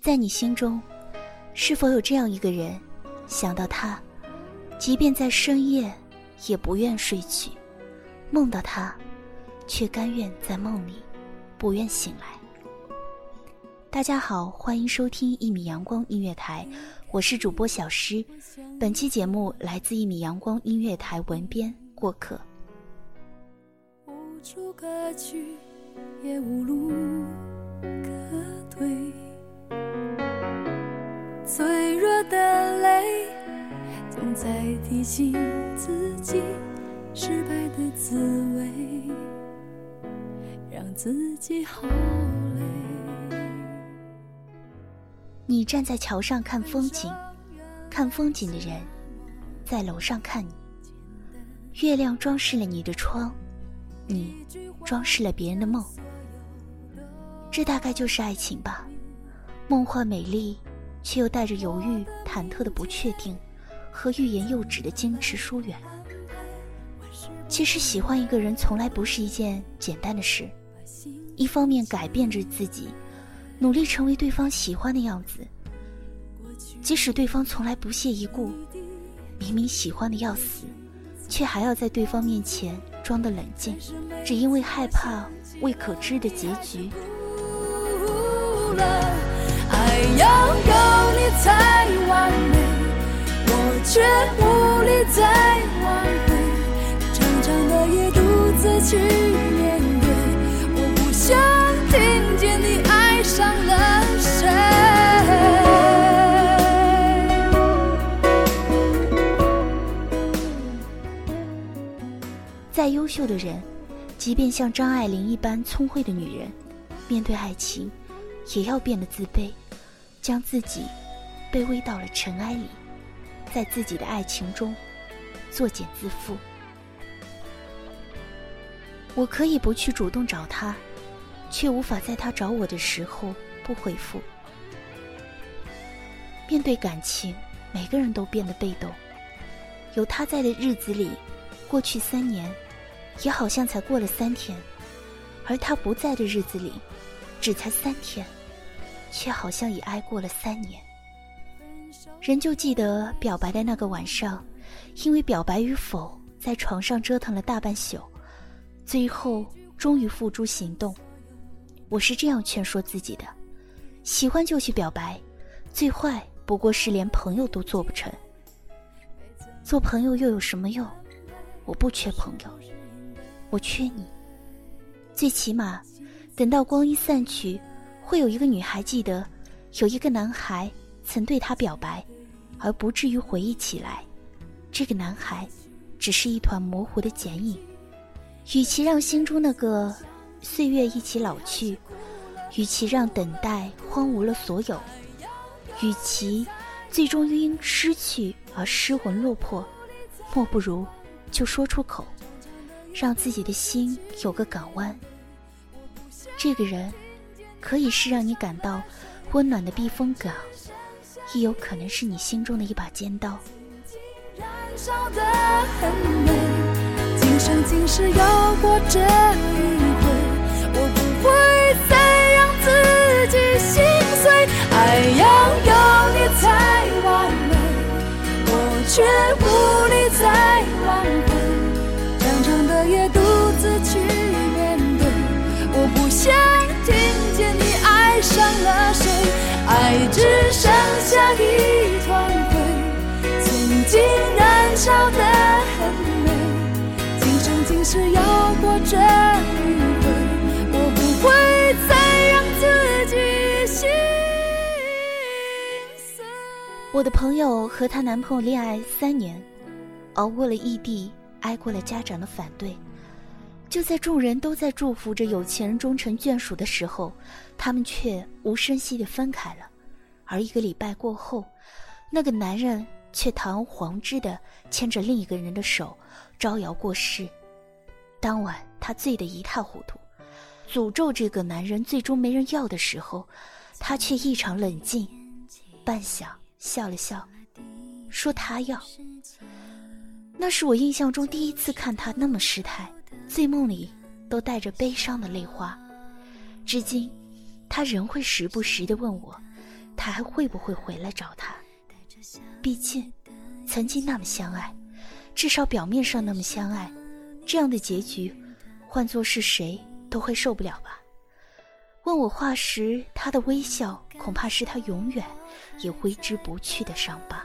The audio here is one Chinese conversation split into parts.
在你心中，是否有这样一个人？想到他，即便在深夜，也不愿睡去；梦到他，却甘愿在梦里，不愿醒来。大家好，欢迎收听一米阳光音乐台，我是主播小诗。本期节目来自一米阳光音乐台文编过客。无处可去，也无路可退。脆弱的泪，总在提醒自己失败的滋味，让自己好累。你站在桥上看风景，看风景的人在楼上看你。月亮装饰了你的窗。你装饰了别人的梦，这大概就是爱情吧。梦幻美丽，却又带着犹豫、忐忑的不确定，和欲言又止的矜持疏远。其实喜欢一个人从来不是一件简单的事，一方面改变着自己，努力成为对方喜欢的样子，即使对方从来不屑一顾，明明喜欢的要死，却还要在对方面前。装的冷静，只因为害怕未可知的结局。爱要有你才完美，我却无力再挽回。长长的夜独自去面对，我不想听见你爱上了谁。再优秀的人，即便像张爱玲一般聪慧的女人，面对爱情，也要变得自卑，将自己卑微到了尘埃里，在自己的爱情中作茧自缚。我可以不去主动找他，却无法在他找我的时候不回复。面对感情，每个人都变得被动。有他在的日子里，过去三年。也好像才过了三天，而他不在的日子里，只才三天，却好像已挨过了三年。仍旧记得表白的那个晚上，因为表白与否，在床上折腾了大半宿，最后终于付诸行动。我是这样劝说自己的：喜欢就去表白，最坏不过是连朋友都做不成。做朋友又有什么用？我不缺朋友。我缺你，最起码，等到光阴散去，会有一个女孩记得，有一个男孩曾对她表白，而不至于回忆起来，这个男孩，只是一团模糊的剪影。与其让心中那个岁月一起老去，与其让等待荒芜了所有，与其最终因失去而失魂落魄，莫不如就说出口。让自己的心有个港湾。这个人，可以是让你感到温暖的避风港，亦有可能是你心中的一把尖刀。燃烧的很美，今生今世要过这一回，我不会再让自己心剩下一团灰，曾经燃烧的很美，今生今世要过这一回，我不会再让自己心碎。我的朋友和她男朋友恋爱三年，熬过了异地，挨过了家长的反对。就在众人都在祝福着有钱人终成眷属的时候，他们却无声息地分开了。而一个礼拜过后，那个男人却堂而皇之的牵着另一个人的手，招摇过市。当晚，他醉得一塌糊涂，诅咒这个男人最终没人要的时候，他却异常冷静，半晌笑了笑，说他要。那是我印象中第一次看他那么失态。醉梦里都带着悲伤的泪花，至今，他仍会时不时的问我，他还会不会回来找他？毕竟，曾经那么相爱，至少表面上那么相爱，这样的结局，换做是谁都会受不了吧？问我话时，他的微笑恐怕是他永远也挥之不去的伤疤。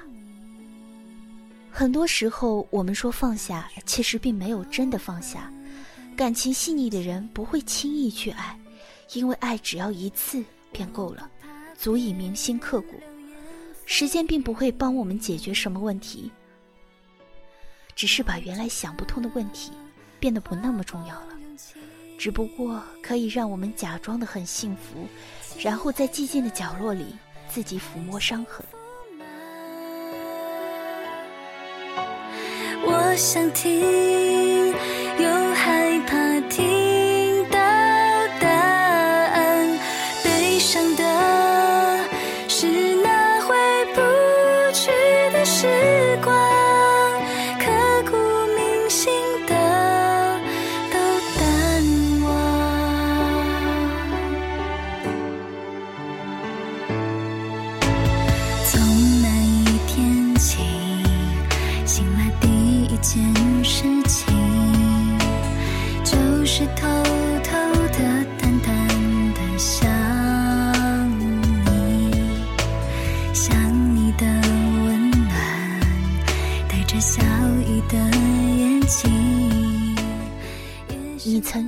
很多时候，我们说放下，其实并没有真的放下。感情细腻的人不会轻易去爱，因为爱只要一次便够了，足以铭心刻骨。时间并不会帮我们解决什么问题，只是把原来想不通的问题变得不那么重要了。只不过可以让我们假装的很幸福，然后在寂静的角落里自己抚摸伤痕。我想听。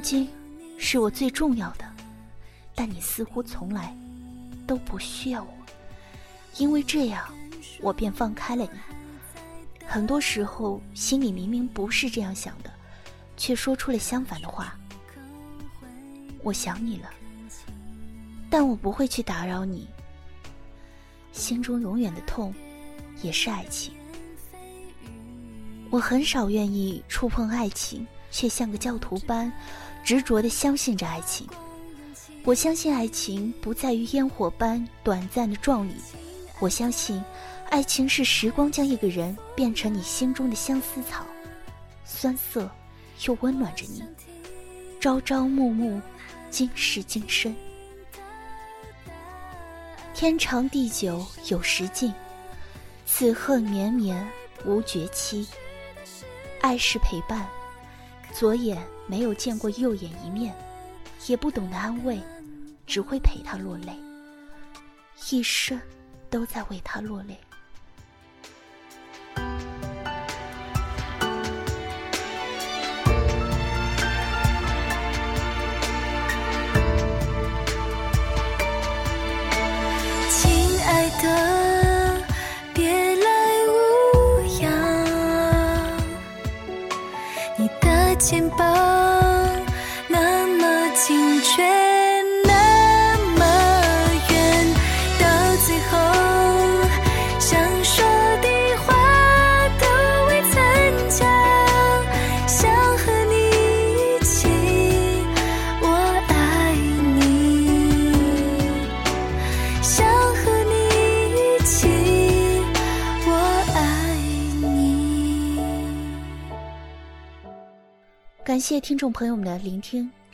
心是我最重要的，但你似乎从来都不需要我，因为这样，我便放开了你。很多时候，心里明明不是这样想的。却说出了相反的话。我想你了，但我不会去打扰你。心中永远的痛，也是爱情。我很少愿意触碰爱情，却像个教徒般执着的相信着爱情。我相信爱情不在于烟火般短暂的壮丽，我相信爱情是时光将一个人变成你心中的相思草，酸涩。又温暖着你，朝朝暮暮，今世今生。天长地久有时尽，此恨绵绵无绝期。爱是陪伴，左眼没有见过右眼一面，也不懂得安慰，只会陪他落泪，一生都在为他落泪。却那么远到最后想说的话都未曾讲想和你一起我爱你。想和你一起我爱你。感谢听众朋友们的聆听。